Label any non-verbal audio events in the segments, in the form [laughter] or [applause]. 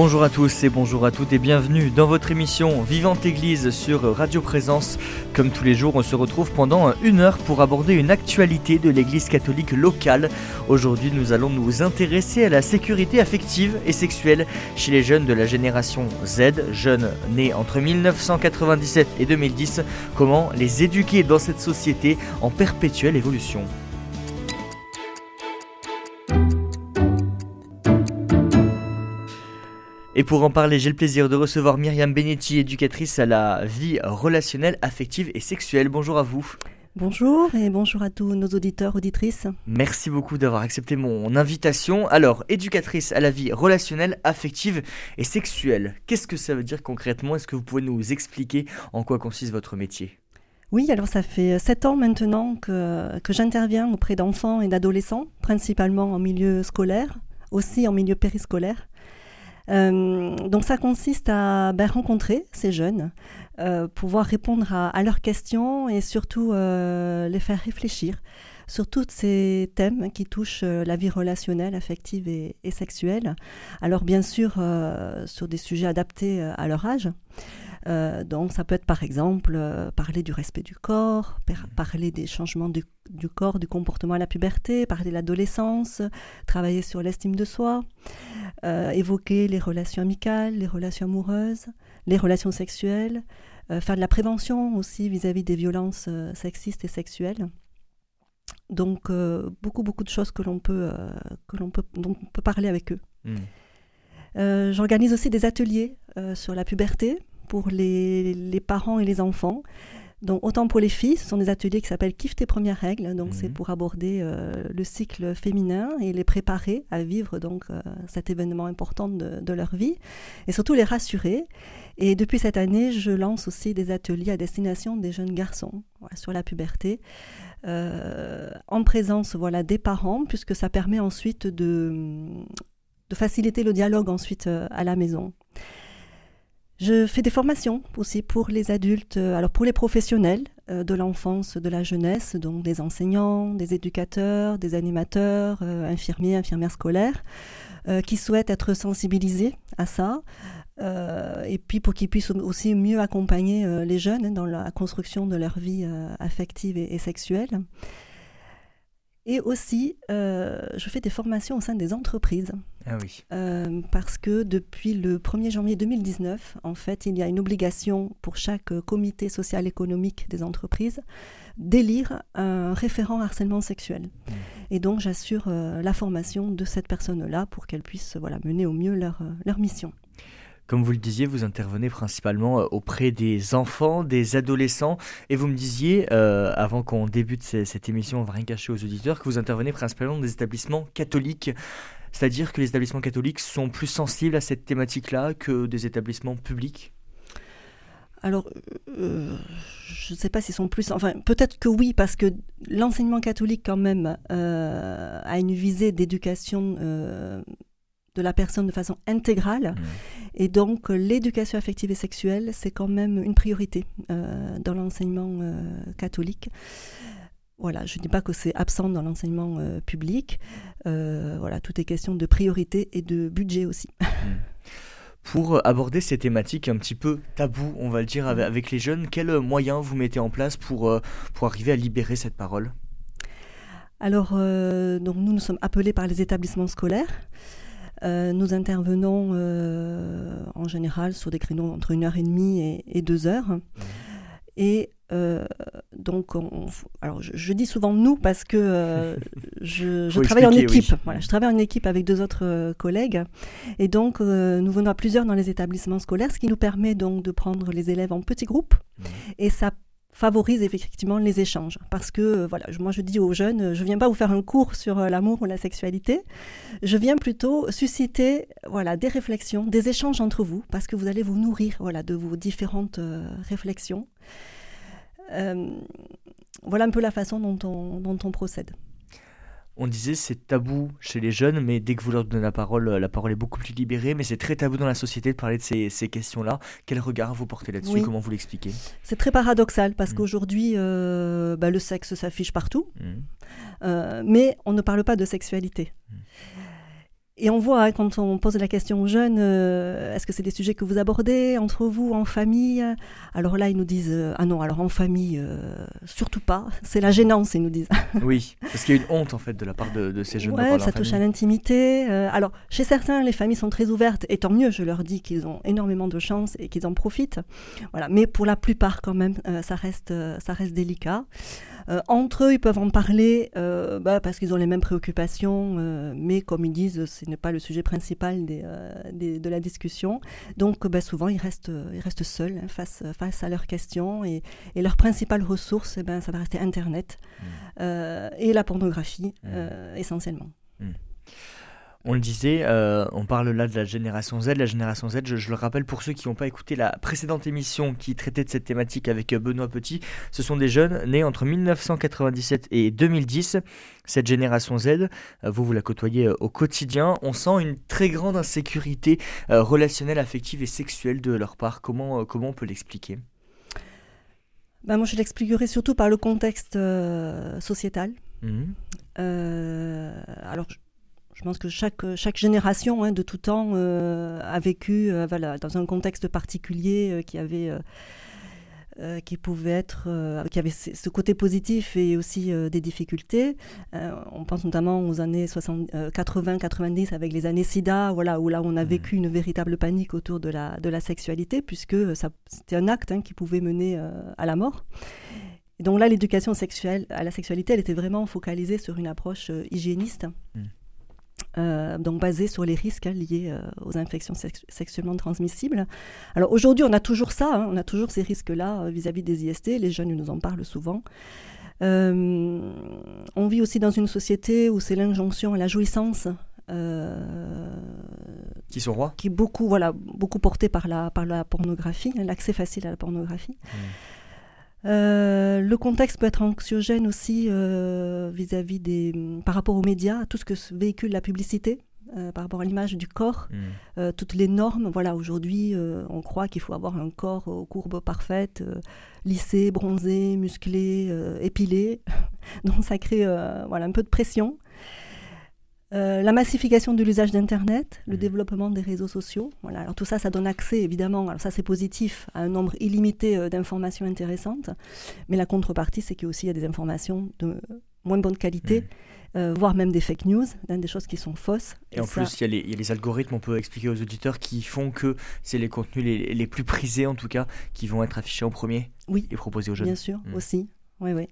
Bonjour à tous et bonjour à toutes et bienvenue dans votre émission Vivante Église sur Radio Présence. Comme tous les jours, on se retrouve pendant une heure pour aborder une actualité de l'Église catholique locale. Aujourd'hui, nous allons nous intéresser à la sécurité affective et sexuelle chez les jeunes de la génération Z, jeunes nés entre 1997 et 2010. Comment les éduquer dans cette société en perpétuelle évolution? Et pour en parler, j'ai le plaisir de recevoir Myriam Benetti, éducatrice à la vie relationnelle, affective et sexuelle. Bonjour à vous. Bonjour et bonjour à tous nos auditeurs, auditrices. Merci beaucoup d'avoir accepté mon invitation. Alors, éducatrice à la vie relationnelle, affective et sexuelle, qu'est-ce que ça veut dire concrètement? Est-ce que vous pouvez nous expliquer en quoi consiste votre métier? Oui, alors ça fait sept ans maintenant que, que j'interviens auprès d'enfants et d'adolescents, principalement en milieu scolaire, aussi en milieu périscolaire. Euh, donc ça consiste à ben, rencontrer ces jeunes, euh, pouvoir répondre à, leurs questions et surtout euh, les faire réfléchir sur tous ces thèmes qui touchent la vie relationnelle, affective et, et sexuelle. Alors bien sûr sur des sujets adaptés à leur âge. Euh, donc ça peut être par exemple euh, parler du respect du corps, parler des changements du, corps, du comportement à la puberté, parler de l'adolescence, travailler sur l'estime de soi, euh, évoquer les relations amicales, les relations amoureuses, les relations sexuelles, faire de la prévention aussi vis-à-vis des violences sexistes et sexuelles. Donc beaucoup beaucoup de choses que l'on peut que l'on peut dont on peut parler avec eux. Hmm. J'organise aussi des ateliers sur la puberté, pour les, parents et les enfants. Donc autant pour les filles, ce sont des ateliers qui s'appellent Kiffe tes premières règles. Donc c'est mhm. pour aborder euh, le cycle féminin et les préparer à vivre donc euh, cet événement important de, leur vie et surtout les rassurer. Et depuis cette année, je lance aussi des ateliers à destination des jeunes garçons sur la puberté. Euh, en présence voilà des parents puisque ça permet ensuite de, de faciliter le dialogue ensuite à la maison. Je fais des formations aussi pour les adultes, euh, alors pour les professionnels euh, de l'enfance, de la jeunesse, donc des enseignants, des éducateurs, des animateurs, euh, infirmiers, infirmières scolaires, qui souhaitent être sensibilisés à ça, et puis pour qu'ils puissent aussi mieux accompagner les jeunes dans la construction de leur vie affective et sexuelle. Et aussi, euh, je fais des formations au sein des entreprises. Ah oui. Euh, parce que depuis le 1er janvier 2019, en fait, il y a une obligation pour chaque comité social économique des entreprises d'élire un référent harcèlement sexuel. Mmh. Et donc, j'assure euh, la formation de cette personne-là pour qu'elle puisse voilà, mener au mieux leur, leur mission. Comme vous le disiez, vous intervenez principalement euh, auprès des enfants, des adolescents, et vous me disiez, euh, avant qu'on débute cette émission, on va rien cacher aux auditeurs, que vous intervenez principalement dans des établissements catholiques. C'est-à-dire que les établissements catholiques sont plus sensibles à cette thématique-là que des établissements publics? Alors, euh, je ne sais pas s'ils sont plus... Enfin, peut-être que oui, parce que l'enseignement catholique, quand même, a une visée d'éducation de la personne de façon intégrale. Mmh. Et donc, l'éducation affective et sexuelle, c'est quand même une priorité euh, dans l'enseignement euh, catholique. Voilà, je ne dis pas que c'est absent dans l'enseignement euh, public. voilà, tout est question de priorité et de budget aussi. [laughs] Mmh. Pour aborder ces thématiques un petit peu tabou, on va le dire, avec, avec les jeunes, quels moyens vous mettez en place pour, pour arriver à libérer cette parole? Alors, donc nous, nous sommes appelés par les établissements scolaires euh, nous intervenons euh, en général sur des créneaux entre une heure et demie et, deux heures. Mmh. Et euh, donc, alors je, dis souvent nous parce que [laughs] je, travaille en équipe. Voilà, je travaille en équipe avec deux autres collègues. Et donc, nous venons à plusieurs dans les établissements scolaires, ce qui nous permet donc de prendre les élèves en petits groupes. Mmh. Et ça favorise effectivement les échanges. Parce que, euh, voilà, moi je dis aux jeunes, je viens pas vous faire un cours sur euh, l'amour ou la sexualité, je viens plutôt susciter voilà, des réflexions, des échanges entre vous, parce que vous allez vous nourrir voilà, de vos différentes euh, réflexions. voilà un peu la façon dont on, dont on procède. On disait c'est tabou chez les jeunes, mais dès que vous leur donnez la parole, la parole est beaucoup plus libérée. Mais c'est très tabou dans la société de parler de ces, questions-là. Quel regard vous portez là-dessus Comment vous l'expliquez C'est très paradoxal parce mmh. qu'aujourd'hui, euh, bah, le sexe s'affiche partout, mmh. euh, mais on ne parle pas de sexualité. Mmh. Et on voit hein, quand on pose la question aux jeunes, euh, est-ce que c'est des sujets que vous abordez entre vous, en famille? Alors là, ils nous disent, euh, ah non, alors en famille, euh, surtout pas. [laughs] C'est la gênance, ils nous disent. [laughs] oui, parce qu'il y a une honte en fait de la part de, ces jeunes. Ouais, ça touche à l'intimité. alors, chez certains, les familles sont très ouvertes, et tant mieux, je leur dis qu'ils ont énormément de chance et qu'ils en profitent. Voilà, mais pour la plupart, quand même, ça, reste, ça reste délicat. Euh, entre eux, ils peuvent en parler euh, bah, parce qu'ils ont les mêmes préoccupations, euh, mais comme ils disent, ce n'est pas le sujet principal de la discussion. Donc bah, souvent, ils restent, ils restent seuls hein, face, face à leurs questions et, leur principale ressource, eh ben, ça va rester Internet mmh. et la pornographie mmh. essentiellement. Mmh. On le disait, euh, on parle là de la génération Z. La génération Z, je, le rappelle pour ceux qui n'ont pas écouté la précédente émission qui traitait de cette thématique avec euh, Benoît Petit, ce sont des jeunes nés entre 1997 et 2010. Cette génération Z, euh, vous vous la côtoyez au quotidien. On sent une très grande insécurité relationnelle, affective et sexuelle de leur part. Comment, comment on peut l'expliquer? Ben moi, je l'expliquerai surtout par le contexte sociétal. Mmh. alors, je pense que chaque, chaque génération hein, de tout temps euh, a vécu euh, voilà, dans un contexte particulier euh, qui avait qui pouvait être, qui avait ce côté positif et aussi des difficultés. on pense notamment aux années 80-90 avec les années SIDA, voilà, où là on a mmh. vécu une véritable panique autour de la, de la sexualité, puisque c'était un acte hein, qui pouvait mener à la mort. Et donc là, l'éducation sexuelle à la sexualité, elle était vraiment focalisée sur une approche hygiéniste. Mmh. Euh, donc basé sur les risques hein, liés euh, aux infections sexuellement transmissibles. Alors aujourd'hui, on a toujours ça, hein, on a toujours ces risques-là euh, vis-à-vis des IST, les jeunes nous en parlent souvent. on vit aussi dans une société où c'est l'injonction à la jouissance. qui sont rois? Qui est beaucoup, voilà, beaucoup portée par la, par la pornographie, hein, l'accès facile à la pornographie. Mmh. Euh, le contexte peut être anxiogène aussi euh, vis-à-vis des, par rapport aux médias, tout ce que véhicule la publicité. Euh, par rapport à l'image du corps, mm. toutes les normes. Voilà, aujourd'hui, on croit qu'il faut avoir un corps aux courbes parfaites, lissé, bronzé, musclé, épilé. [laughs] Donc ça crée voilà, un peu de pression. Euh, la massification de l'usage d'Internet, le mmh. développement des réseaux sociaux. Voilà. Alors tout ça, ça donne accès, évidemment, alors ça c'est positif, à un nombre illimité euh, d'informations intéressantes. Mais la contrepartie, c'est qu'il y a aussi des informations de moins bonne qualité. Mmh. Euh, voire même des fake news, hein, des choses qui sont fausses. Et, en plus, il y, a les algorithmes, on peut expliquer aux auditeurs, qui font que c'est les contenus les, plus prisés, en tout cas, qui vont être affichés en premier oui, et proposés aux jeunes. Bien sûr, mmh. aussi. Oui, oui.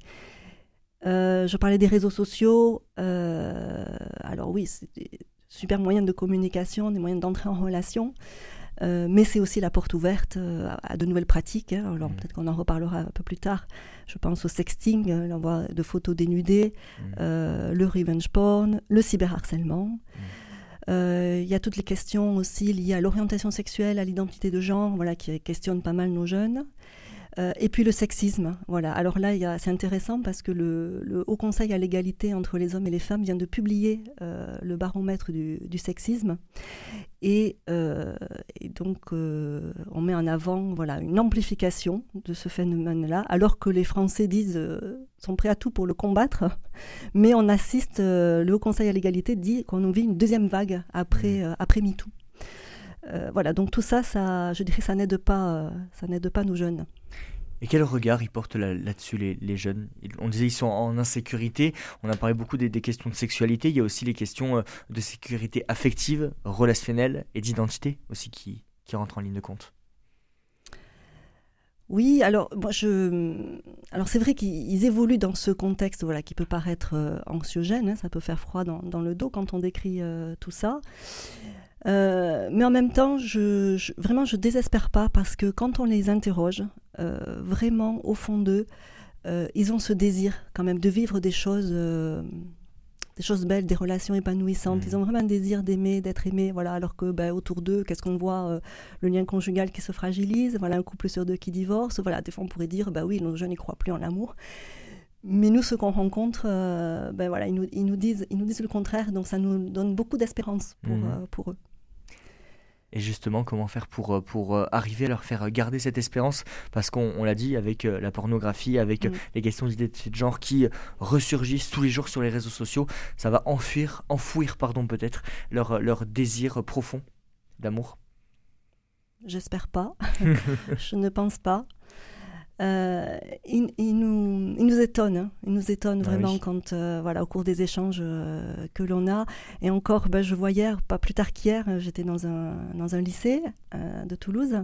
Euh, je parlais des réseaux sociaux. Euh, alors oui, c'est des super moyens de communication, des moyens d'entrer en relation. Euh, mais c'est aussi la porte ouverte à, de nouvelles pratiques. Hein. Alors mmh. peut-être qu'on en reparlera un peu plus tard. Je pense au sexting, l'envoi de photos dénudées, mmh. le revenge porn, le cyberharcèlement. Mmh. Il y a toutes les questions aussi liées à l'orientation sexuelle, à l'identité de genre, voilà, qui questionnent pas mal nos jeunes. Euh, et puis le sexisme. Voilà. Alors là, c'est intéressant parce que le, Haut Conseil à l'égalité entre les hommes et les femmes vient de publier euh, le baromètre du, sexisme. Et, euh, donc, on met en avant voilà, une amplification de ce phénomène-là, alors que les Français disent sont prêts à tout pour le combattre. [laughs] Mais on assiste, le Haut Conseil à l'égalité dit qu'on vit une deuxième vague après, mmh. après MeToo. voilà, donc tout ça, ça, je dirais, ça n'aide pas, ça n'aide pas nos jeunes. Et quel regard ils portent là-dessus, les, jeunes? On disait ils sont en insécurité, on a parlé beaucoup des, questions de sexualité, il y a aussi les questions euh, de sécurité affective, relationnelle et d'identité aussi qui, qui rentrent en ligne de compte. Oui, alors moi je, alors c'est vrai qu'ils évoluent dans ce contexte voilà qui peut paraître euh, anxiogène, hein, ça peut faire froid dans, le dos quand on décrit euh, tout ça. Euh, mais en même temps, je, je, vraiment, je désespère pas parce que quand on les interroge, euh, vraiment au fond d'eux, euh, ils ont ce désir quand même de vivre des choses, des choses belles, des relations épanouissantes. Ils mmh. ont vraiment un désir d'aimer, d'être aimé. Voilà, alors que ben, autour d'eux, qu'est-ce qu'on voit Le lien conjugal qui se fragilise. Voilà, un couple sur deux qui divorce. Voilà, des fois on pourrait dire, bah oui, nos jeunes n'y croient plus en l'amour. Mais nous, ceux qu'on rencontre, ben voilà, ils nous, ils, nous disent, ils nous disent le contraire, donc ça nous donne beaucoup d'espérance pour, mmh. pour eux. Et justement, comment faire pour, euh, pour euh, arriver à leur faire garder cette espérance? Parce qu'on l'a dit, avec euh, la pornographie, avec mm. les questions d'identité de genre qui ressurgissent tous les jours sur les réseaux sociaux, ça va enfuir, enfouir pardon, peut-être leur, leur désir profond d'amour? J'espère pas. [laughs] Je ne pense pas. Euh, il, nous, il, nous, étonne, hein. il nous étonne ah vraiment quand, euh, voilà, au cours des échanges euh, que l'on a. Et encore, ben, je vois hier, pas plus tard qu'hier, j'étais dans un, dans un lycée de Toulouse.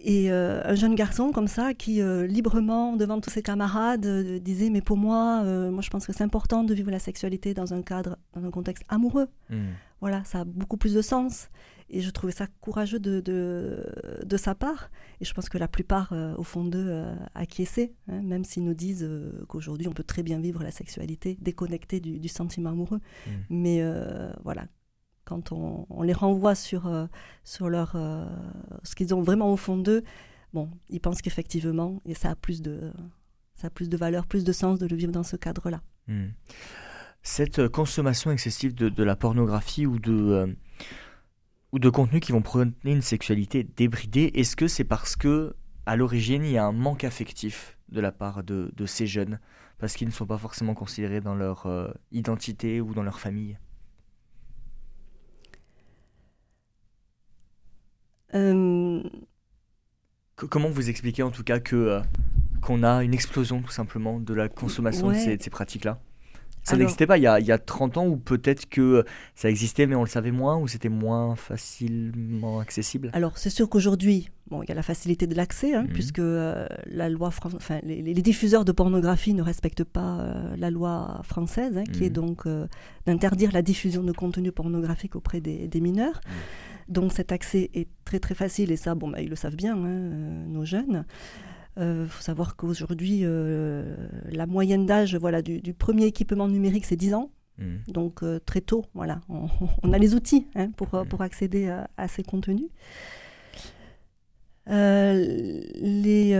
Et un jeune garçon comme ça qui librement devant tous ses camarades disait mais pour moi, moi je pense que c'est important de vivre la sexualité dans un cadre, dans un contexte amoureux. Hmm. Voilà, ça a beaucoup plus de sens. Et je trouvais ça courageux de, de, sa part. Et je pense que la plupart, euh, au fond d'eux, euh, acquiesçaient, hein, même s'ils nous disent euh, qu'aujourd'hui, on peut très bien vivre la sexualité déconnectée du, sentiment amoureux. Mmh. Mais voilà, quand on, les renvoie sur, sur leur, ce qu'ils ont vraiment au fond d'eux, bon, ils pensent qu'effectivement, et ça a plus de, ça a plus de valeur, plus de sens de le vivre dans ce cadre-là. Mmh. Cette consommation excessive de, de, la pornographie ou de ou de contenus qui vont prôner une sexualité débridée, est-ce que c'est parce que à l'origine il y a un manque affectif de la part de, ces jeunes parce qu'ils ne sont pas forcément considérés dans leur euh, identité ou dans leur famille? Euh. Comment vous expliquez en tout cas que euh, qu'on a une explosion tout simplement de la consommation de ces pratiques-là? Ça n'existait pas il y, a, il y, a, 30 ans ou peut-être que ça existait mais on le savait moins ou c'était moins facilement accessible? Alors c'est sûr qu'aujourd'hui, bon, il y a la facilité de l'accès hein, mhm. puisque euh, la loi enfin, les, diffuseurs de pornographie ne respectent pas euh, la loi française hein, qui est mhm. donc euh, d'interdire la diffusion de contenu pornographique auprès des, mineurs. Mhm. Donc cet accès est très très facile et ça, bon, bah, ils le savent bien, hein, nos jeunes. Il euh, faut savoir qu'aujourd'hui, euh, la moyenne d'âge voilà, du, premier équipement numérique, c'est 10 ans. Mmh. Donc euh, très tôt, voilà, [laughs] on, a les outils hein, pour, mmh. pour accéder à, ces contenus. les,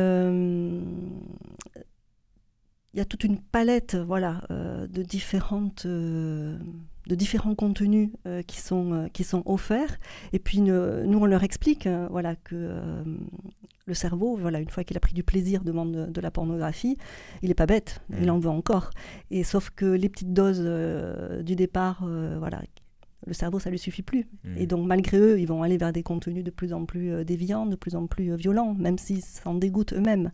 il y a toute une palette voilà, de, différentes, de différents contenus qui, sont, qui sont offerts. Et puis nous, on leur explique voilà, que le cerveau, voilà, une fois qu'il a pris du plaisir devant de, la pornographie, il n'est pas bête, il mm. en veut encore. Et sauf que les petites doses euh, du départ, euh, voilà, le cerveau, ça lui suffit plus. Mm. Et donc, malgré eux, ils vont aller vers des contenus de plus en plus euh, déviants, de plus en plus violents, même s'ils s'en dégoûtent eux-mêmes.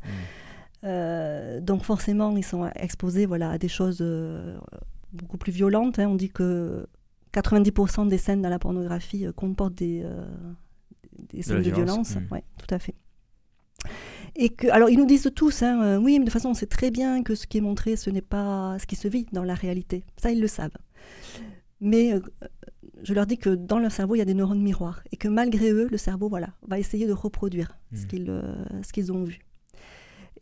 Mm. donc, forcément, ils sont exposés voilà, à des choses beaucoup plus violentes. Hein. On dit que 90% des scènes dans la pornographie comportent des, des scènes de, violence. Oui, tout à fait. Et que, alors ils nous disent tous, hein, euh, oui, mais de toute façon on sait très bien que ce qui est montré, ce n'est pas ce qui se vit dans la réalité. Ça, ils le savent. Mais euh, je leur dis que dans leur cerveau, il y a des neurones miroirs et que malgré eux, le cerveau, voilà, va essayer de reproduire ce mmh. euh, qu'ils ont vu.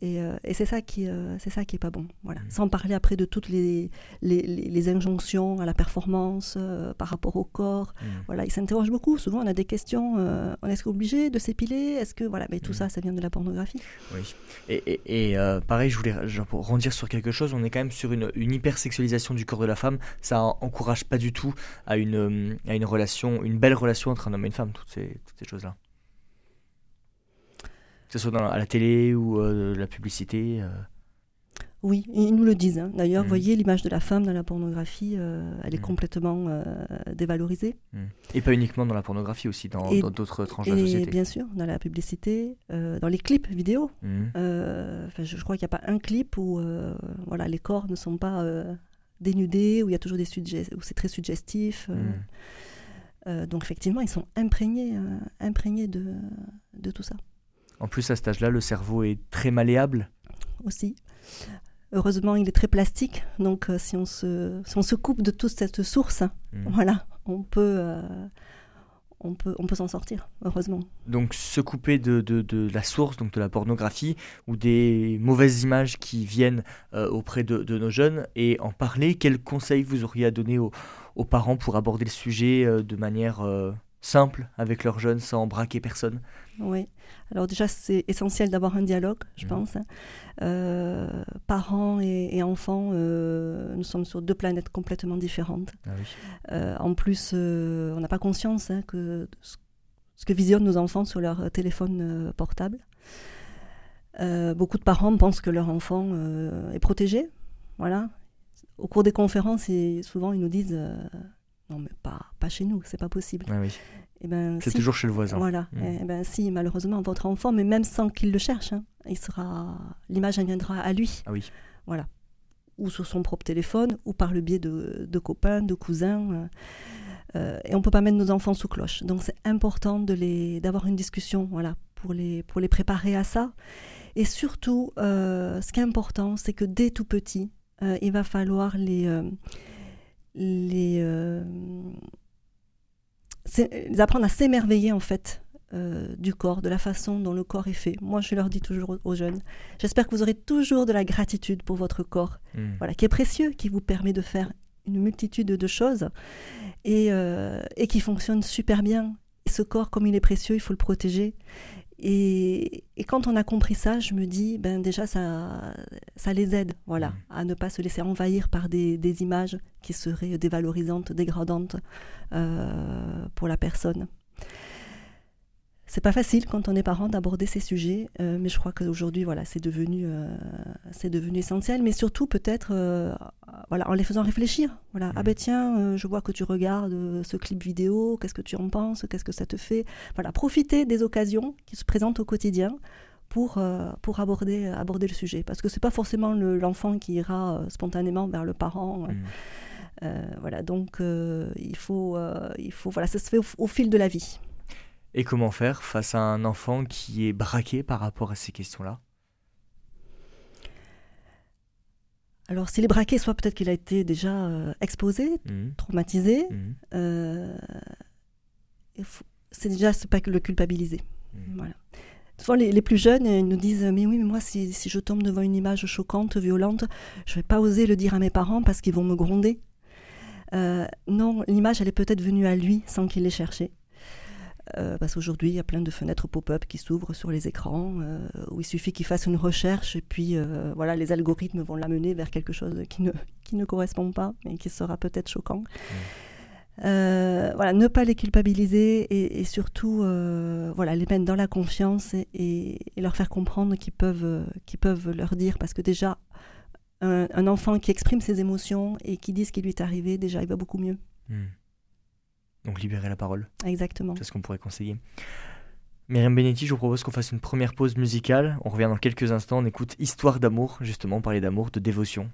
Euh, et, c'est ça qui euh, c'est ça qui est pas bon. Voilà. Mmh. Sans parler après de toutes les, les, injonctions à la performance euh, par rapport au corps. Mmh. Voilà, ils s'interrogent beaucoup. Souvent, on a des questions. on est-ce obligé de s'épiler? Est-ce que voilà, mais tout mmh. ça, ça vient de la pornographie. Oui. Et, et, pareil, je voulais genre, pour rendir sur quelque chose. On est quand même sur une, une hypersexualisation du corps de la femme. Ça encourage pas du tout à une à une relation, une belle relation entre un homme et une femme. Toutes ces toutes ces choses là que ce soit dans, à la télé ou euh, la publicité euh. Oui, ils nous le disent. Hein. D'ailleurs, vous mmh. voyez, l'image de la femme dans la pornographie, euh, elle est mmh. complètement dévalorisée. Mmh. Et pas uniquement dans la pornographie, aussi dans d'autres tranches de la société. Bien sûr, dans la publicité, dans les clips vidéo. Je, je, crois qu'il n'y a pas un clip où voilà, les corps ne sont pas dénudés, où il y a toujours des où c'est très suggestif. donc effectivement, ils sont imprégnés, imprégnés de, de tout ça. En plus, à cet âge-là, le cerveau est très malléable. Aussi. Heureusement, il est très plastique. Donc, euh, si, on se, si on se coupe de toute cette source, hmm. voilà, on peut, euh, on peut, on peut s'en sortir, heureusement. Donc, se couper de, de, de, la source, donc de la pornographie, ou des mauvaises images qui viennent euh, auprès de, nos jeunes, et en parler, quels conseils vous auriez à donner aux, aux parents pour aborder le sujet de manière simple avec leurs jeunes sans braquer personne Oui. Alors déjà, c'est essentiel d'avoir un dialogue, je Mhm. pense. hein. Euh, parents et, et enfants, euh, nous sommes sur deux planètes complètement différentes. Ah oui. Euh, en plus, on n'a pas conscience hein, que ce- que visionnent nos enfants sur leur téléphone portable. Beaucoup de parents pensent que leur enfant est protégé. Voilà. Au cours des conférences, et souvent ils nous disent non mais pas, pas chez nous, c'est pas possible. Ah oui. Eh ben, C'est si. toujours chez le voisin. Voilà. Mm. Eh ben, si, malheureusement, votre enfant, mais même sans qu'il le cherche, hein, il sera, l'image viendra à lui, Ah oui. ou sur son propre téléphone, ou par le biais de, de copains, de cousins. euh, euh, et on peut pas mettre nos enfants sous cloche. Donc c'est important de les, d'avoir une discussion, voilà, pour les, pour les préparer à ça. Et surtout, euh, ce qui est important, c'est que dès tout petit, euh, il va falloir les, les, euh, les apprendre à s'émerveiller en fait euh, du corps, de la façon dont le corps est fait. Moi, je leur dis toujours aux- jeunes, j'espère que vous aurez toujours de la gratitude pour votre corps, Mm. voilà, qui est précieux, qui vous permet de faire une multitude de choses et, euh, et qui fonctionne super bien. Et ce corps, comme il est précieux, il faut le protéger. Et, et quand on a compris ça, je me dis, ben déjà, ça, ça les aide voilà, Mm. à ne pas se laisser envahir par des, des images qui seraient dévalorisantes, dégradantes euh, pour la personne. C'est pas facile quand on est parent d'aborder ces sujets, euh, mais je crois qu'aujourd'hui, voilà, c'est devenu, euh, c'est devenu essentiel. Mais surtout, peut-être, euh, voilà, en les faisant réfléchir. Voilà, ah ben tiens, je vois que tu regardes ce clip vidéo. Qu'est-ce que tu en penses Qu'est-ce que ça te fait? Voilà, profiter des occasions qui se présentent au quotidien pour, pour aborder, aborder le sujet. Parce que c'est pas forcément le- l'enfant qui ira spontanément vers le parent. Mm. Euh, voilà, donc euh, il faut, euh, il faut, voilà, ça se fait au, au fil de la vie. Et comment faire face à un enfant qui est braqué par rapport à ces questions-là? Alors, s'il est braqué, soit peut-être qu'il a été déjà euh, exposé, Mm. traumatisé. Mm. euh, c'est déjà pas que le culpabiliser. Mm. Voilà. Souvent, les, les plus jeunes ils nous disent Mais oui, mais moi, si, si je tombe devant une image choquante, violente, je vais pas oser le dire à mes parents parce qu'ils vont me gronder. Euh, non, l'image, elle est peut-être venue à lui sans qu'il l'ait cherchée. Euh, parce qu'aujourd'hui, il y a plein de fenêtres pop-up qui s'ouvrent sur les écrans, euh, où il suffit qu'il fasse une recherche et puis euh, voilà, les algorithmes vont l'amener vers quelque chose qui ne, [laughs] qui ne correspond pas et qui sera peut-être choquant. Euh, voilà, ne pas les culpabiliser et, et surtout voilà, les mettre dans la confiance et, leur faire comprendre qu'ils peuvent, qu'ils peuvent leur dire parce que déjà, un, un enfant qui exprime ses émotions et qui dit ce qui lui est arrivé, déjà, il va beaucoup mieux. Mm. Donc libérer la parole, Exactement. c'est ce qu'on pourrait conseiller. Myriam Benetti, je vous propose qu'on fasse une première pause musicale. On revient dans quelques instants, on écoute Histoire d'amour, justement, parler d'amour, de dévotion.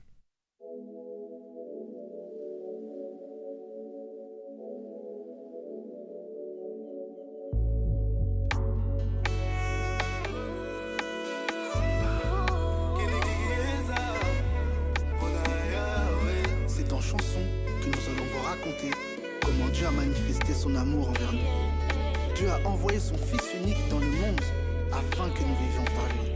A envoyé son Fils unique dans le monde afin que nous vivions par lui.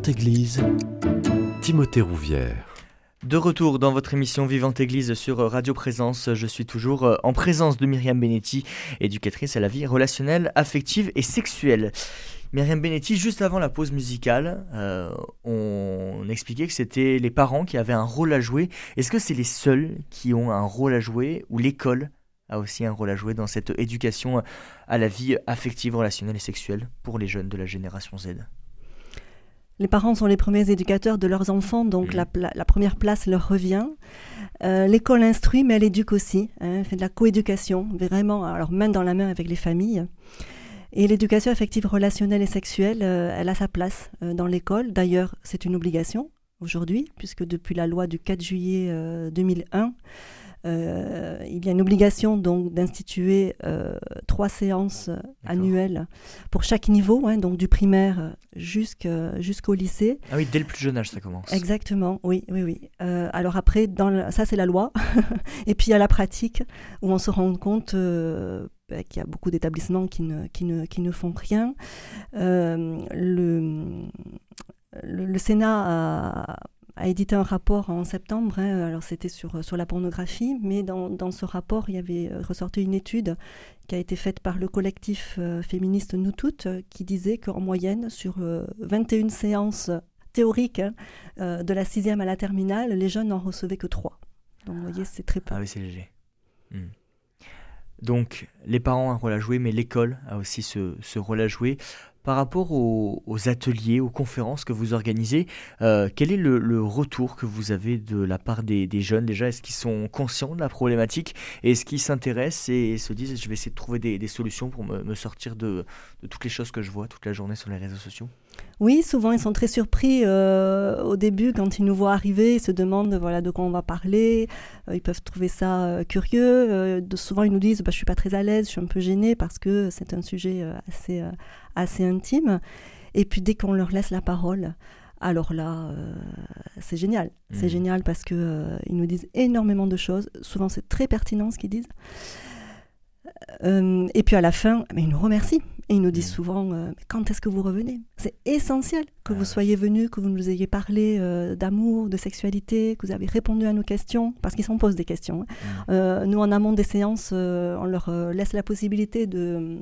Vivante Église, Timothée Rouvière. De retour dans votre émission Vivante Église sur Radio Présence, je suis toujours euh, en présence de Myriam Benetti, éducatrice à la vie relationnelle, affective et sexuelle. Myriam Benetti, juste avant la pause musicale, euh, on expliquait que c'était les parents qui avaient un rôle à jouer. Est-ce que c'est les seuls qui ont un rôle à jouer ou l'école a aussi un rôle à jouer dans cette éducation à la vie affective, relationnelle et sexuelle pour les jeunes de la génération Z? Les parents sont les premiers éducateurs de leurs enfants, donc Mhm. la, première place leur revient. Euh, L'école instruit, mais elle éduque aussi. hein, elle fait de la coéducation, vraiment, alors main dans la main avec les familles. Et l'éducation affective, relationnelle et sexuelle, euh, elle a sa place euh, dans l'école. D'ailleurs, c'est une obligation aujourd'hui, puisque depuis la loi du 4 juillet euh, 2001, euh, il y a une obligation donc d'instituer euh, trois séances annuelles pour chaque niveau, hein, donc du primaire jusqu'au lycée. Ah oui, dès le plus jeune âge ça commence. Exactement, oui, oui, oui. Euh, alors après, dans le- ça c'est la loi, [laughs] et puis il y a la pratique où on se rend compte bah, qu'il y a beaucoup d'établissements qui ne, qui, ne, qui ne font rien. Le, le, le Sénat a, a édité un rapport en septembre, hein, alors c'était sur, sur la pornographie, mais dans, dans ce rapport, il y avait ressorti une étude qui a été faite par le collectif euh, féministe Nous Toutes, euh, qui disait qu'en moyenne, sur euh, 21 séances théoriques hein, euh, de la sixième à la terminale, les jeunes n'en recevaient que trois. Donc vous voyez, c'est très peu. Ah oui, c'est léger. Hmm. Donc, les parents ont un rôle à jouer, mais l'école a aussi ce, ce rôle à jouer. Par rapport aux, ateliers, aux conférences que vous organisez, euh, quel est le, retour que vous avez de la part des, jeunes? Déjà Est-ce qu'ils sont conscients de la problématique? Est-ce qu'ils s'intéressent et, se disent je vais essayer de trouver des, solutions pour me, sortir de, toutes les choses que je vois toute la journée sur les réseaux sociaux? Oui, souvent ils sont très surpris euh, au début quand ils nous voient arriver, ils se demandent voilà de quoi on va parler, euh, ils peuvent trouver ça curieux. De, souvent ils nous disent bah, je suis pas très à l'aise, je suis un peu gênée parce que c'est un sujet assez assez intime. Et puis dès qu'on leur laisse la parole, alors là, euh, c'est génial. C'est mmh. génial parce qu'ils euh, nous disent énormément de choses. Souvent, c'est très pertinent ce qu'ils disent. Euh, et puis à la fin, mais ils nous remercient. Et ils nous disent mm. souvent euh, Quand est-ce que vous revenez? C'est essentiel que vous ah soyez venus, que vous nous ayez parlé euh, d'amour, de sexualité, que vous avez répondu à nos questions, parce qu'ils s'en posent des questions. Hein. Mm. nous, en amont des séances, on leur laisse la possibilité de,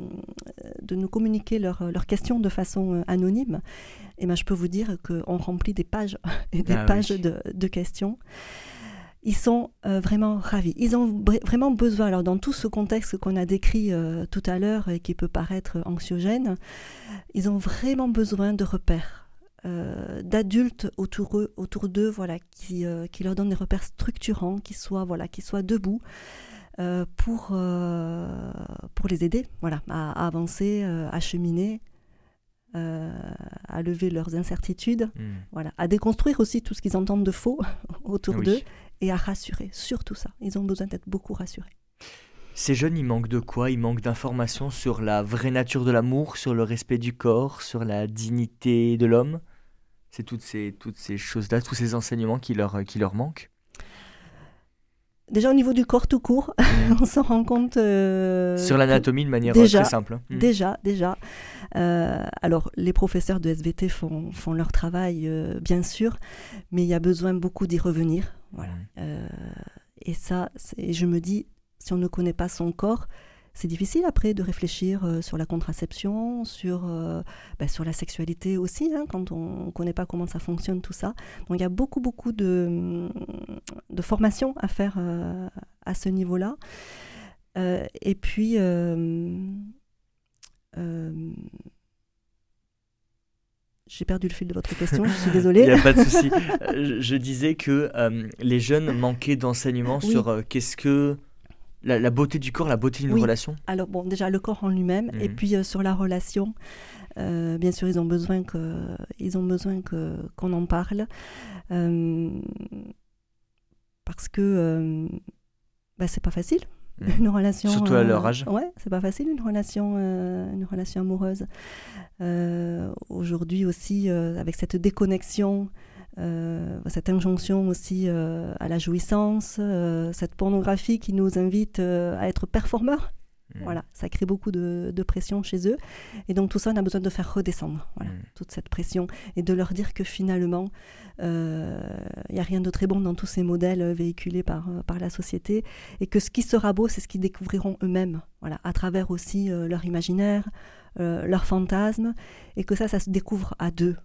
de nous communiquer leurs questions de façon anonyme. Et ben, je peux vous dire qu'on remplit des pages [laughs] et des ah pages de, de questions ils sont euh, vraiment ravis. Ils ont vraiment besoin, alors dans tout ce contexte qu'on a décrit euh, tout à l'heure et qui peut paraître anxiogène, ils ont vraiment besoin de repères, euh, d'adultes autour, eux, autour d'eux, voilà, qui, qui, leur donnent des repères structurants, qui soient, voilà, qui soient debout. pour, pour les aider voilà, à, avancer, à cheminer, à lever leurs incertitudes, hmm. voilà, à déconstruire aussi tout ce qu'ils entendent de faux [laughs] autour d'eux et à rassurer, surtout ça. Ils ont besoin d'être beaucoup rassurés. Ces jeunes, ils manquent de quoi? Ils manquent d'informations sur la vraie nature de l'amour, sur le respect du corps, sur la dignité de l'homme? C'est toutes ces, toutes ces choses-là, tous ces enseignements qui leur, qui leur manquent? Déjà au niveau du corps tout court, mm. [laughs] on se rend compte... Euh, sur l'anatomie de manière très simple. Hein. Mm. Déjà, déjà. Euh, alors les professeurs de SVT font, font leur travail, euh, bien sûr, mais il y a besoin beaucoup d'y revenir. Voilà. Mm. et ça, je me dis, si on ne connaît pas son corps, c'est difficile après de réfléchir euh, sur la contraception, sur, euh, bah, sur la sexualité aussi, hein, quand on ne connaît pas comment ça fonctionne, tout ça. Donc il y a beaucoup, beaucoup de, de formation à faire euh, à ce niveau-là. et puis, j'ai perdu le fil de votre question, je suis [laughs] désolée. Il n'y a pas de souci. [laughs] je, disais que les jeunes manquaient d'enseignement sur qu'est-ce que la, beauté du corps, la beauté d'une relation Alors, bon, déjà, le corps en lui-même, et mhm. puis euh, sur la relation, euh, bien sûr, ils ont besoin que, ils ont besoin que qu'on en parle, euh, parce que bah, c'est pas facile. Une relation. Surtout à leur âge. Ouais, c'est pas facile une relation, une relation amoureuse. Aujourd'hui aussi, avec cette déconnexion euh, cette injonction aussi euh, à la jouissance, euh, cette pornographie qui nous invite à être performeurs. Mmh. Voilà, ça crée beaucoup de, pression chez eux. Et donc tout ça, on a besoin de faire redescendre voilà, mmh. toute cette pression et de leur dire que finalement, il n'y a rien de très bon dans tous ces modèles véhiculés par, par la société et que ce qui sera beau, c'est ce qu'ils découvriront eux-mêmes, voilà, à travers aussi leur imaginaire, leur fantasme, et que ça, ça se découvre à deux.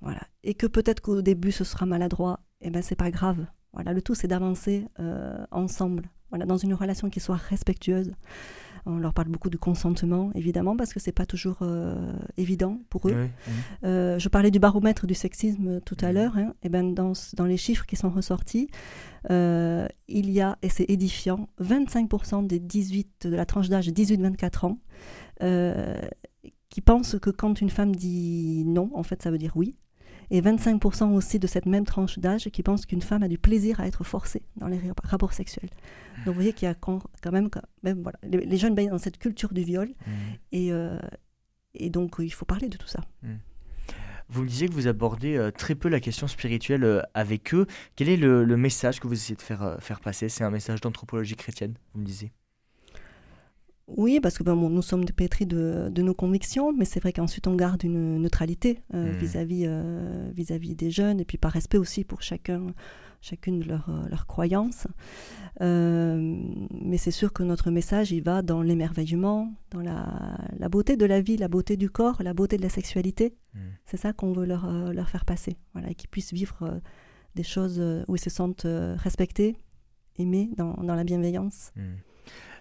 Voilà. Et que peut-être qu'au début ce sera maladroit, et eh ben c'est pas grave. Voilà, le tout c'est d'avancer euh, ensemble, voilà, dans une relation qui soit respectueuse. On leur parle beaucoup du consentement, évidemment, parce que c'est pas toujours euh, évident pour eux. Euh, je parlais du baromètre du sexisme tout à l'heure. Hein, et ben dans, dans, les chiffres qui sont ressortis, il y a, et c'est édifiant, 25% des 18, de la tranche d'âge 18-24 ans qui pensent que quand une femme dit non, en fait, ça veut dire oui et 25% aussi de cette même tranche d'âge qui pensent qu'une femme a du plaisir à être forcée dans les rapports sexuels. Donc vous voyez qu'il y a quand, même, même voilà, les, jeunes baignent dans cette culture du viol mmh. et, euh, et donc il faut parler de tout ça. Mmh. Vous me disiez que vous abordez euh, très peu la question spirituelle euh, avec eux. Quel est le, message que vous essayez de faire, faire passer? C'est un message d'anthropologie chrétienne, vous me disiez oui, parce que ben, nous sommes pétris de, de nos convictions, mais c'est vrai qu'ensuite on garde une neutralité euh, vis-à-vis euh, vis-à-vis des jeunes, et puis par respect aussi pour chacun, chacune de leurs euh, croyances. mais c'est sûr que notre message, il va dans l'émerveillement, dans la, la, beauté de la vie, la beauté du corps, la beauté de la sexualité. Hmm. C'est ça qu'on veut leur, leur faire passer, voilà, et qu'ils puissent vivre des choses où ils se sentent respectés, aimés, dans, dans la bienveillance. Hmm.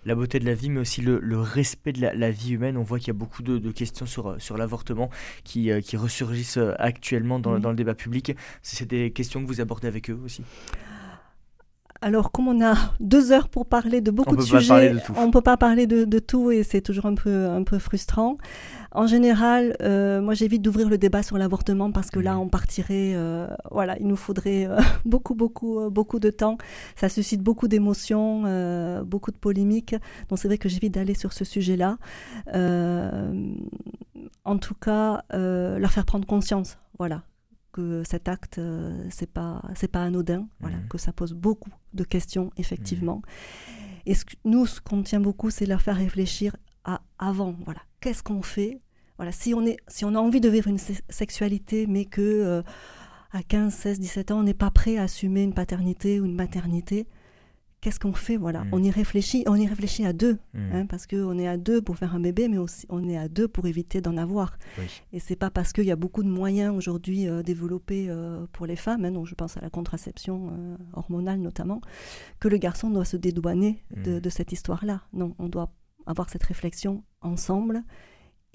La beauté de la vie, mais aussi le, respect de la, vie humaine. On voit qu'il y a beaucoup de, questions sur, sur l'avortement qui, qui ressurgissent actuellement dans, dans le débat public. C'est des questions que vous abordez avec eux aussi alors, comme on a [laughs] deux heures pour parler de beaucoup de sujets, on ne peut pas parler de, tout et c'est toujours un peu, un peu frustrant. En général, euh, moi j'évite d'ouvrir le débat sur l'avortement parce que là on partirait, euh, voilà, il nous faudrait euh, [laughs] beaucoup, beaucoup, beaucoup de temps. Ça suscite beaucoup d'émotions, beaucoup de polémiques. Donc c'est vrai que j'évite d'aller sur ce sujet-là. en tout cas, leur faire prendre conscience, voilà, que cet acte, euh, c'est pas, c'est pas anodin, voilà, mmh. que ça pose beaucoup de questions, effectivement. Mmh. Et ce nous, ce qu'on tient beaucoup, c'est leur faire réfléchir à avant, voilà, qu'est-ce qu'on fait voilà, si on, est, si on a envie de vivre une sexualité, mais que euh, à 15, 16, 17 ans, on n'est pas prêt à assumer une paternité ou une maternité, qu'est-ce qu'on fait Voilà, mm. on y réfléchit, on y réfléchit à deux, mm. hein, parce qu'on est à deux pour faire un bébé, mais aussi on est à deux pour éviter d'en avoir. Et c'est pas parce qu'il y a beaucoup de moyens aujourd'hui euh, développés euh, pour les femmes, hein, donc je pense à la contraception euh, hormonale notamment, que le garçon doit se dédouaner de, mm. cette histoire-là. Non, on doit avoir cette réflexion ensemble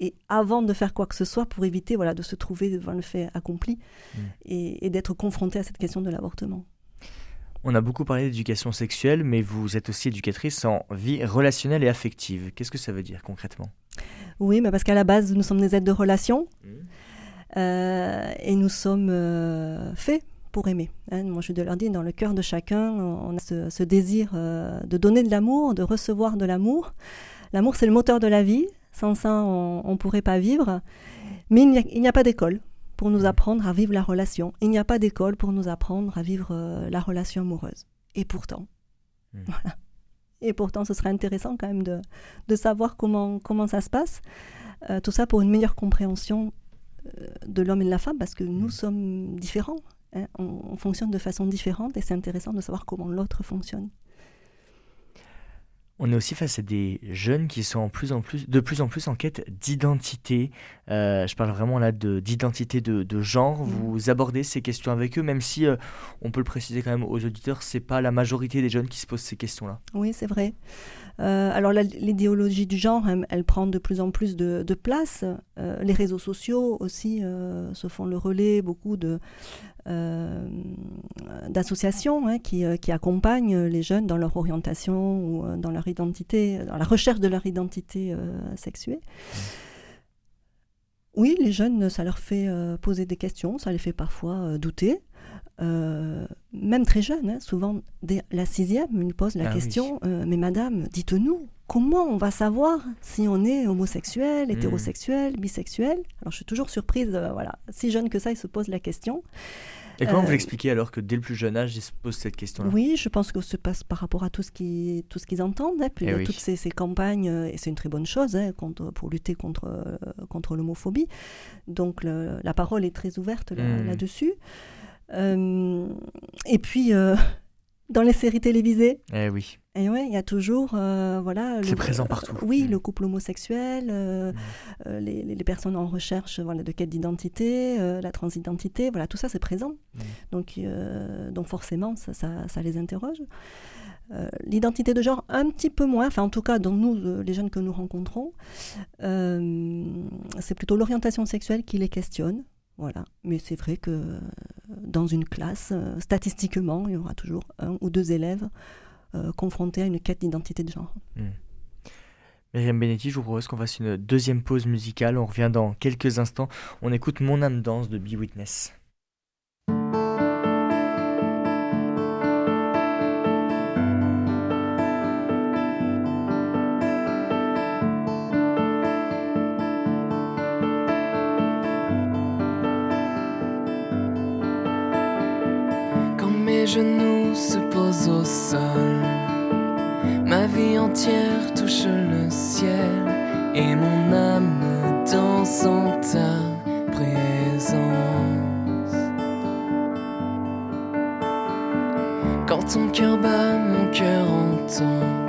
et avant de faire quoi que ce soit pour éviter voilà, de se trouver devant le fait accompli et d'être confronté à cette question de l'avortement. On a beaucoup parlé d'éducation sexuelle, mais vous êtes aussi éducatrice en vie relationnelle et affective. Qu'est-ce que ça veut dire concrètement? Oui, mais parce qu'à la base, nous sommes des aides de relation mmh. euh, et nous sommes euh, faits pour aimer. Hein. moi, je leur dire, dans le cœur de chacun, on a ce, désir euh, de donner de l'amour, de recevoir de l'amour. L'amour, c'est le moteur de la vie. Sans ça, on ne pourrait pas vivre. Mais il n'y a pas d'école pour nous apprendre à vivre la relation. Il n'y a pas d'école pour nous apprendre à vivre euh, la relation amoureuse. Et pourtant, hmm. [laughs] voilà. Et pourtant, ce serait intéressant quand même de, de savoir comment, comment ça se passe. Euh, tout ça pour une meilleure compréhension euh, de l'homme et de la femme, parce que nous hmm. sommes différents. Hein. on, fonctionne de façon différente et c'est intéressant de savoir comment l'autre fonctionne on est aussi face à des jeunes qui sont en plus en plus, de plus en plus en quête d'identité. Euh, je parle vraiment là d'identité de, de, genre. Mm. Vous abordez ces questions avec eux, même si euh, on peut le préciser quand même aux auditeurs, c'est pas la majorité des jeunes qui se posent ces questions-là. Oui, c'est vrai. Euh, alors l'idéologie du genre, elle, prend de plus en plus de, place. les réseaux sociaux aussi se font le relais, beaucoup de euh, d'associations hein, qui, euh, qui, accompagnent les jeunes dans leur orientation ou euh, dans leur identité, dans la recherche de leur identité sexuée. Oui, les jeunes, ça leur fait poser des questions, ça les fait parfois douter. Même très jeunes, hein, souvent dès la sixième, me posent la ah question Mais madame, dites-nous, comment on va savoir si on est homosexuel, hmm. hétérosexuel, bisexuel? Alors je suis toujours surprise, voilà, si jeune que ça, ils se posent la question. Et comment vous euh, l'expliquez alors que dès le plus jeune âge, ils se posent cette question-là? Oui, je pense que se passe par rapport à tout ce qu'ils tout ce qu'ils entendent. Hein, puis eh toutes ces, campagnes, euh, et c'est une très bonne chose hein, contre, pour lutter contre, euh, contre l'homophobie. Donc la parole est très ouverte hmm. dessus et puis [laughs] dans les séries télévisées. Eh oui. Et ouais, il y a toujours, euh, voilà. C'est présent partout. oui, mm. le couple homosexuel, euh, mm. euh, les, les, personnes en recherche voilà, de quête d'identité, la transidentité, voilà, tout ça c'est présent. Mm. Donc, donc forcément, ça, ça, ça les interroge. L'identité de genre, un petit peu moins, enfin en tout cas dans nous, les jeunes que nous rencontrons, c'est plutôt l'orientation sexuelle qui les questionne. Voilà. Mais c'est vrai que euh, dans une classe, euh, statistiquement, il y aura toujours un ou deux élèves euh, confrontés à une quête d'identité de genre. Hmm. Myriam Benetti, je vous propose qu'on fasse une deuxième pause musicale. On revient dans quelques instants. On écoute Mon âme danse de Be Witness. Se posent au sol. Ma vie entière touche le ciel et mon âme danse en ta présence. Quand ton cœur bat, mon cœur entend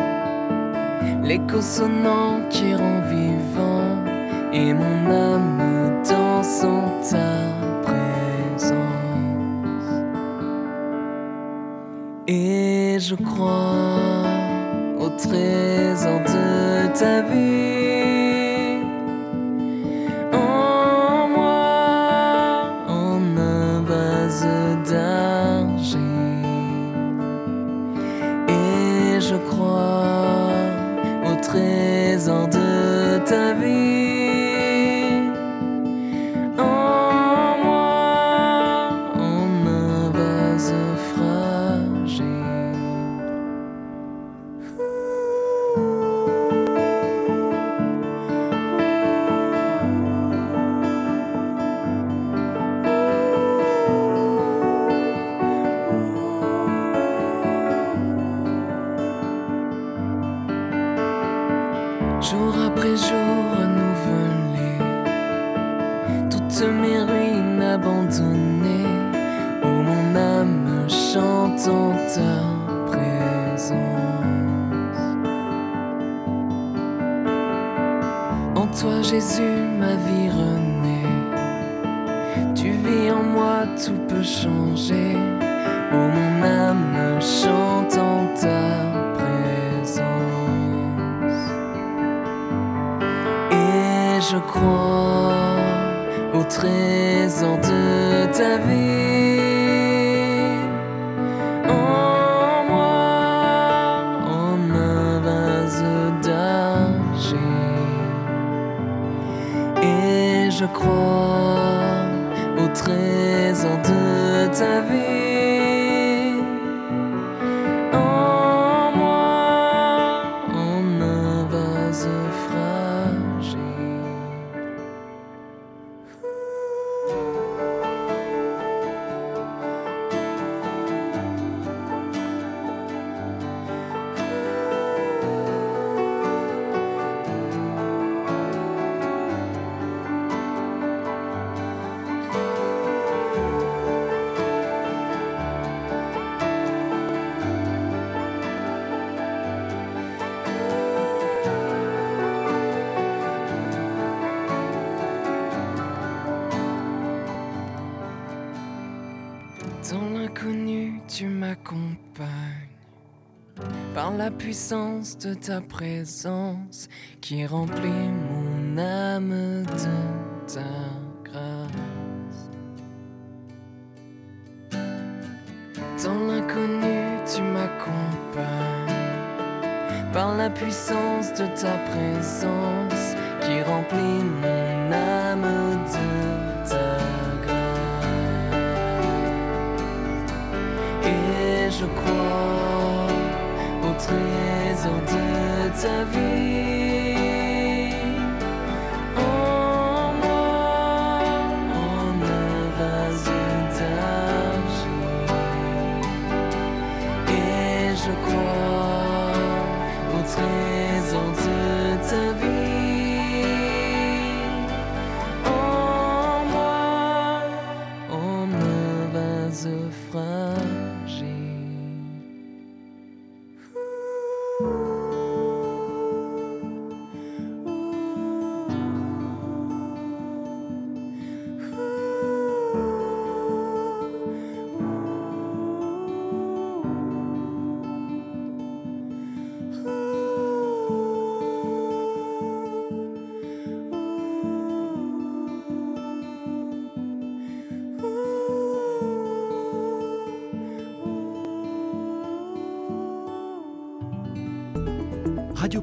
l'écho sonnant qui rend vivant et mon âme danse en ta je crois au trésor de ta vie. Je crois au trésor de ta vie. De ta présence qui remplit mon âme de ta grâce. Dans l'inconnu, tu m'accompagnes. Par la puissance de ta présence qui remplit mon de ta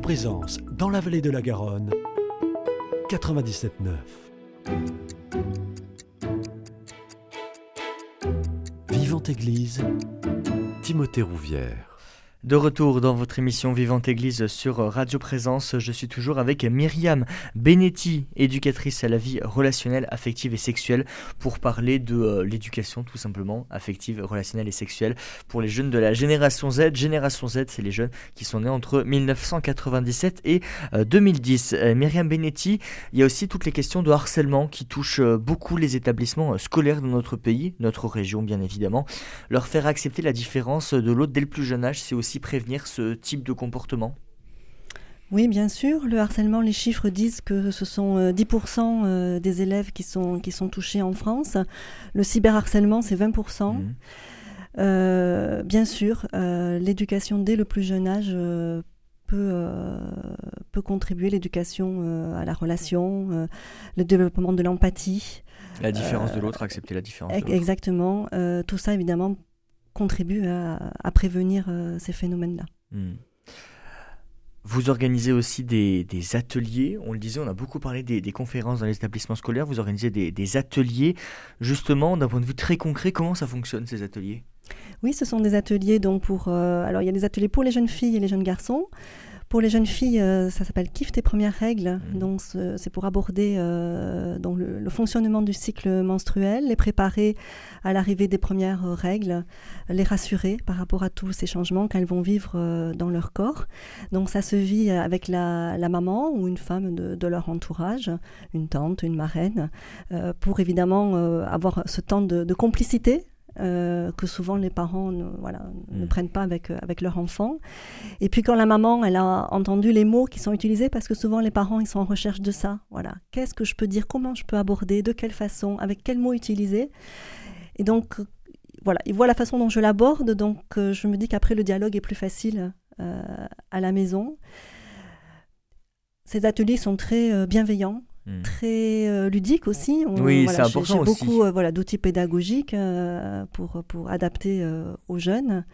Présence dans la vallée de la Garonne. 97.9. Vivante Église, Timothée Rouvière. De retour dans votre émission Vivante Église sur Radio Présence, je suis toujours avec Myriam Benetti, éducatrice à la vie relationnelle, affective et sexuelle, pour parler de euh, l'éducation tout simplement, affective, relationnelle et sexuelle, pour les jeunes de la génération Z. Génération Z, c'est les jeunes qui sont nés entre 1997 et euh, 2010. Euh, Myriam Benetti, il y a aussi toutes les questions de harcèlement qui touchent euh, beaucoup les établissements euh, scolaires de notre pays, notre région bien évidemment. Leur faire accepter la différence de l'autre dès le plus jeune âge, c'est aussi prévenir ce type de comportement? Oui, bien sûr. Le harcèlement, les chiffres disent que ce sont euh, 10% euh, des élèves qui sont, qui sont touchés en France. Le cyberharcèlement, c'est 20%. Mhm. Euh, bien sûr, euh, l'éducation dès le plus jeune âge euh, peut, euh, peut contribuer, l'éducation euh, à la relation, euh, le développement de l'empathie. La différence de l'autre, accepter la différence. Exactement. Euh, tout ça, évidemment, contribue à, à prévenir euh, ces phénomènes-là. Hmm. Vous organisez aussi des, des ateliers, on le disait, on a beaucoup parlé des, des conférences dans les établissements scolaires, vous organisez des, des ateliers, justement, d'un point de vue très concret, comment ça fonctionne ces ateliers? Oui, ce sont des ateliers donc pour. euh, alors, il y a des ateliers pour les jeunes filles et les jeunes garçons. Pour les jeunes filles, euh, ça s'appelle Kiffe tes premières règles. Mhm. Donc, ce- c'est pour aborder euh, donc le, le fonctionnement du cycle menstruel, les préparer à l'arrivée des premières euh, règles, les rassurer par rapport à tous ces changements qu'elles vont vivre euh, dans leur corps. Donc, ça se vit avec la, la maman ou une femme de, de leur entourage, une tante, une marraine, pour évidemment avoir ce temps de, de complicité euh, que souvent les parents ne, voilà, ne Mm. prennent pas avec, euh, avec leur enfant. Et puis quand la maman, elle a entendu les mots qui sont utilisés, parce que souvent les parents, ils sont en recherche de ça. Voilà, qu'est-ce que je peux dire, comment je peux aborder, de quelle façon, avec quels mots utiliser. Et donc, euh, voilà, ils voient la façon dont je l'aborde, donc euh, je me dis qu'après le dialogue est plus facile euh, à la maison. Ces ateliers sont très bienveillants Hmm. très euh, ludique aussi. On- Oui, voilà, c'est important aussi. beaucoup euh, voilà, d'outils pédagogiques euh, pour, pour adapter euh, aux jeunes.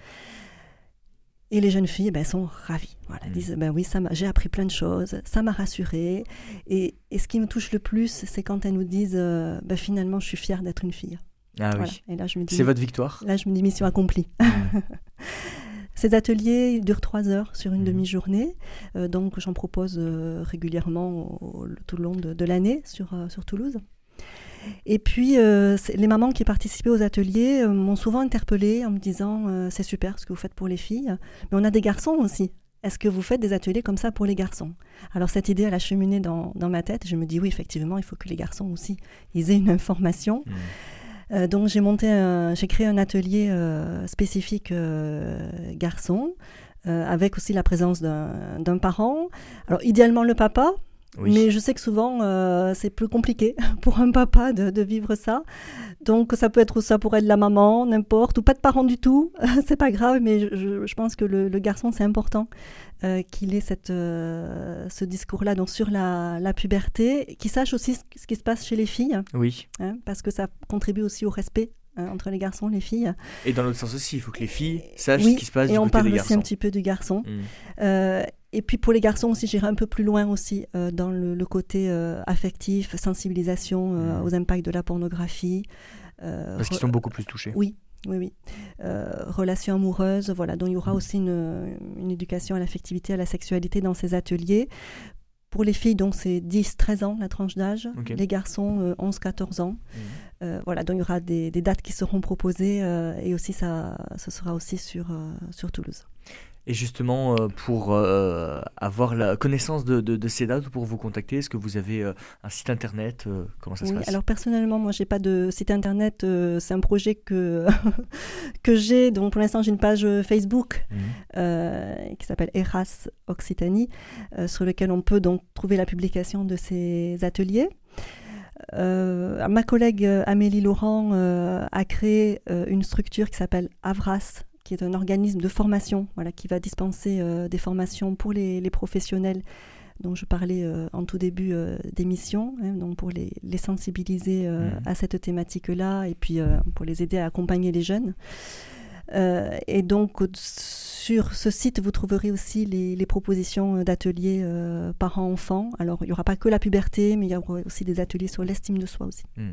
Et les jeunes filles, ben, elles sont ravies. Voilà, elles Mm. disent, ben oui, ça j'ai appris plein de choses, ça m'a rassurée. Et, et ce qui me touche le plus, c'est quand elles nous disent, ben, finalement, je suis fière d'être une fille. Ah Voilà. oui, Et là, je me dis, c'est votre victoire là, je me dis, mission accomplie. Hmm. [laughs] Ces ateliers durent trois heures sur une Mhm. demi-journée, euh, donc j'en propose euh, régulièrement au- tout le long de, de l'année sur, euh, sur Toulouse. Et puis, les mamans qui participaient aux ateliers m'ont souvent interpellée en me disant c'est super ce que vous faites pour les filles, mais on a des garçons aussi. Est-ce que vous faites des ateliers comme ça pour les garçons? Alors cette idée, elle a cheminé dans, dans ma tête. Je me dis oui, effectivement, il faut que les garçons aussi ils aient une information. Hmm. Euh, donc j'ai monté, j'ai créé un atelier euh, spécifique euh, garçon, avec aussi la présence d'un d'un parent. Alors idéalement le papa, Oui. mais je sais que souvent euh, c'est plus compliqué [laughs] pour un papa de, de vivre ça. Donc ça peut être ça pourrait être la maman, n'importe, ou pas de parent du tout. [laughs] c'est pas grave, mais je, pense que le, le garçon c'est important euh, qu'il ait cette, euh, ce discours-là donc sur la, la puberté, qu'il sache aussi ce, ce qui se passe chez les filles Oui, hein, parce que ça contribue aussi au respect hein, entre les garçons et les filles. et dans l'autre sens aussi, il faut que les filles sachent Oui, ce qui se passe et du on côté parle des aussi garçons. un petit peu du garçon. Euh, et puis pour les garçons aussi, j'irai un peu plus loin aussi euh, dans le, le côté euh, affectif, sensibilisation euh, Mhm. aux impacts de la pornographie. Parce qu'ils sont beaucoup plus touchés. Oui, oui, oui. Euh, relations amoureuses, voilà. Donc il y aura aussi une, une éducation à l'affectivité, à la sexualité dans ces ateliers. Pour les filles, donc c'est 10-13 ans la tranche d'âge. Les garçons, euh, 11-14 ans. Euh, voilà, donc il y aura des, des dates qui seront proposées et aussi ça, ce sera aussi sur, sur Toulouse. Et justement, euh, pour euh, avoir la connaissance de, de- de ces dates ou pour vous contacter, est-ce que vous avez euh, un site internet Comment ça se passe? alors personnellement, moi, j'ai pas de site internet. c'est un projet que [laughs] que j'ai. Donc pour l'instant, j'ai une page Facebook Mhm. euh, qui s'appelle Eras Occitanie, euh, sur lequel on peut donc trouver la publication de ces ateliers. Euh, ma collègue Amélie Laurent euh, a créé euh, une structure qui s'appelle Avras, qui est un organisme de formation, voilà, qui va dispenser euh, des formations pour les, les professionnels dont je parlais euh, en tout début euh, d'émission, hein, donc pour les, les sensibiliser euh, Mhm. à cette thématique-là et puis pour les aider à accompagner les jeunes. Et donc sur ce site, vous trouverez aussi les, les propositions d'ateliers parents-enfants. Alors il n'y aura pas que la puberté, mais il y aura aussi des ateliers sur l'estime de soi aussi. Hmm.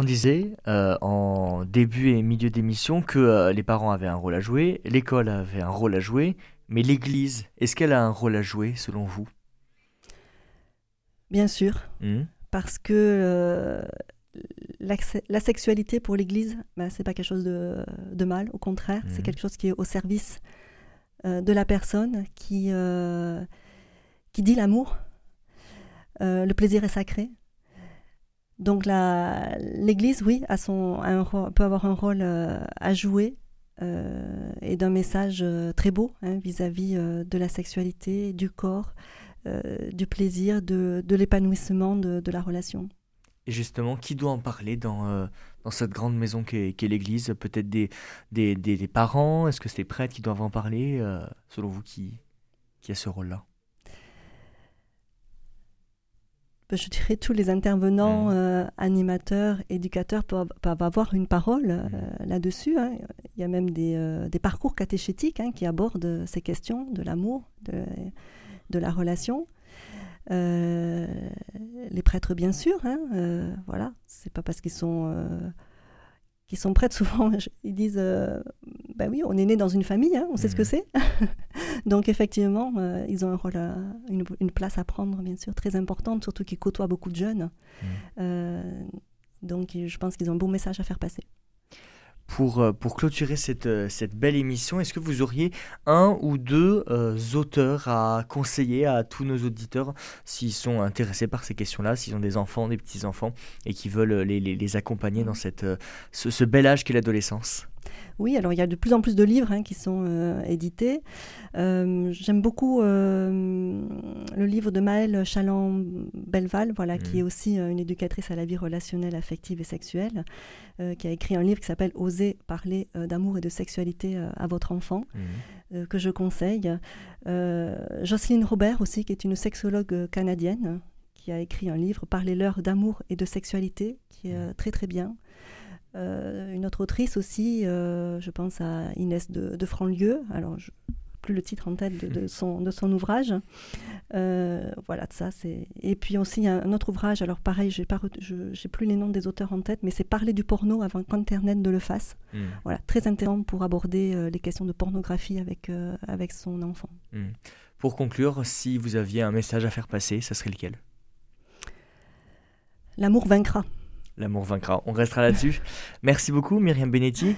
On disait euh, en début et milieu d'émission que euh, les parents avaient un rôle à jouer, l'école avait un rôle à jouer, mais l'Église, est-ce qu'elle a un rôle à jouer selon vous? Bien sûr, Hmm. Parce que euh, la sexualité pour l'Église, ben, c'est pas quelque chose de, de mal, au contraire, c'est quelque chose qui est au service de la personne, qui, qui dit l'amour. Le plaisir est sacré. Donc l'Église, oui, a son, peut avoir un rôle euh, à jouer euh, et d'un message euh, très beau hein, vis-à-vis de la sexualité, du corps, du plaisir, de, de l'épanouissement de, de la relation. Et justement, qui doit en parler dans, dans cette grande maison qu'est l'Église? Peut-être des, des, des- des parents? Est-ce que c'est les prêtres qui doivent en parler Selon vous, qui qui a ce rôle-là Ben, Je dirais tous les intervenants, Mhm. euh, animateurs, éducateurs peuvent, peuvent avoir une parole euh, Mhm. là-dessus. hein. Il y a même des, euh, des parcours catéchétiques hein, qui abordent ces questions de l'amour, de, de la relation. Les prêtres, bien sûr. Hein, voilà, c'est pas parce qu'ils sont qu'ils sont prêtres [laughs] souvent, ils disent, euh, ben oui, on est né dans une famille, hein, on sait ce que Mhm. c'est. [laughs] Donc effectivement, euh, ils ont un rôle, à- une, une place à prendre, bien sûr, très importante, surtout qu'ils côtoient beaucoup de jeunes. Mhm. Euh, donc je pense qu'ils ont un bon message à faire passer. Pour, euh, pour clôturer cette, euh, cette belle émission, est-ce que vous auriez un ou deux euh, auteurs à conseiller à tous nos auditeurs s'ils sont intéressés par ces questions-là, s'ils ont des enfants, des petits-enfants et qui veulent euh, les, les- les accompagner dans cette, euh, ce, ce bel âge qu'est l'adolescence? Oui, alors il y a de plus en plus de livres hein, qui sont euh, édités. Euh, J'aime beaucoup euh, le livre de Maëlle Chaland-Belval, voilà, qui est aussi une éducatrice à la vie relationnelle, affective et sexuelle, qui a écrit un livre qui s'appelle Oser parler d'amour et de sexualité à votre enfant, euh, que je conseille. Jocelyne Robert aussi, qui est une sexologue canadienne, qui a écrit un livre Parlez-leur d'amour et de sexualité, qui est euh, très très bien. Euh, une autre autrice aussi, euh, je pense à Inès de, de Franlieu, alors je plus le titre en tête de, de son, de son ouvrage. Euh, voilà, de ça c'est. Et puis aussi un, un autre ouvrage, alors pareil, j'ai pas, j'ai plus les noms des auteurs en tête, mais c'est Parler du porno avant qu'Internet ne le fasse. Mm. Voilà, très intéressant pour aborder euh, les questions de pornographie avec, euh, avec son enfant. Mm. Pour conclure, si vous aviez un message à faire passer, ça serait lequel? L'amour vaincra. L'amour vaincra. On restera là-dessus. [laughs] Merci beaucoup, Myriam Benetti.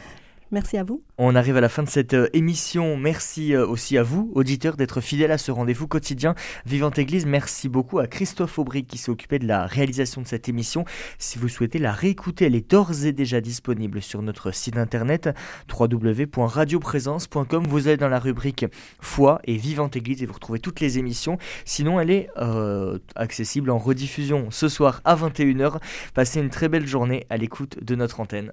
Merci à vous. On arrive à la fin de cette euh, émission. Merci euh, aussi à vous, auditeurs, d'être fidèles à ce rendez-vous quotidien Vivante Église. Merci beaucoup à Christophe Aubry qui s'est occupé de la réalisation de cette émission. Si vous souhaitez la réécouter, elle est d'ores et déjà disponible sur notre site internet www.radioprésence.com. Vous allez dans la rubrique Foi et Vivante Église et vous retrouvez toutes les émissions. Sinon, elle est euh, accessible en rediffusion ce soir à 21h. Passez une très belle journée à l'écoute de notre antenne.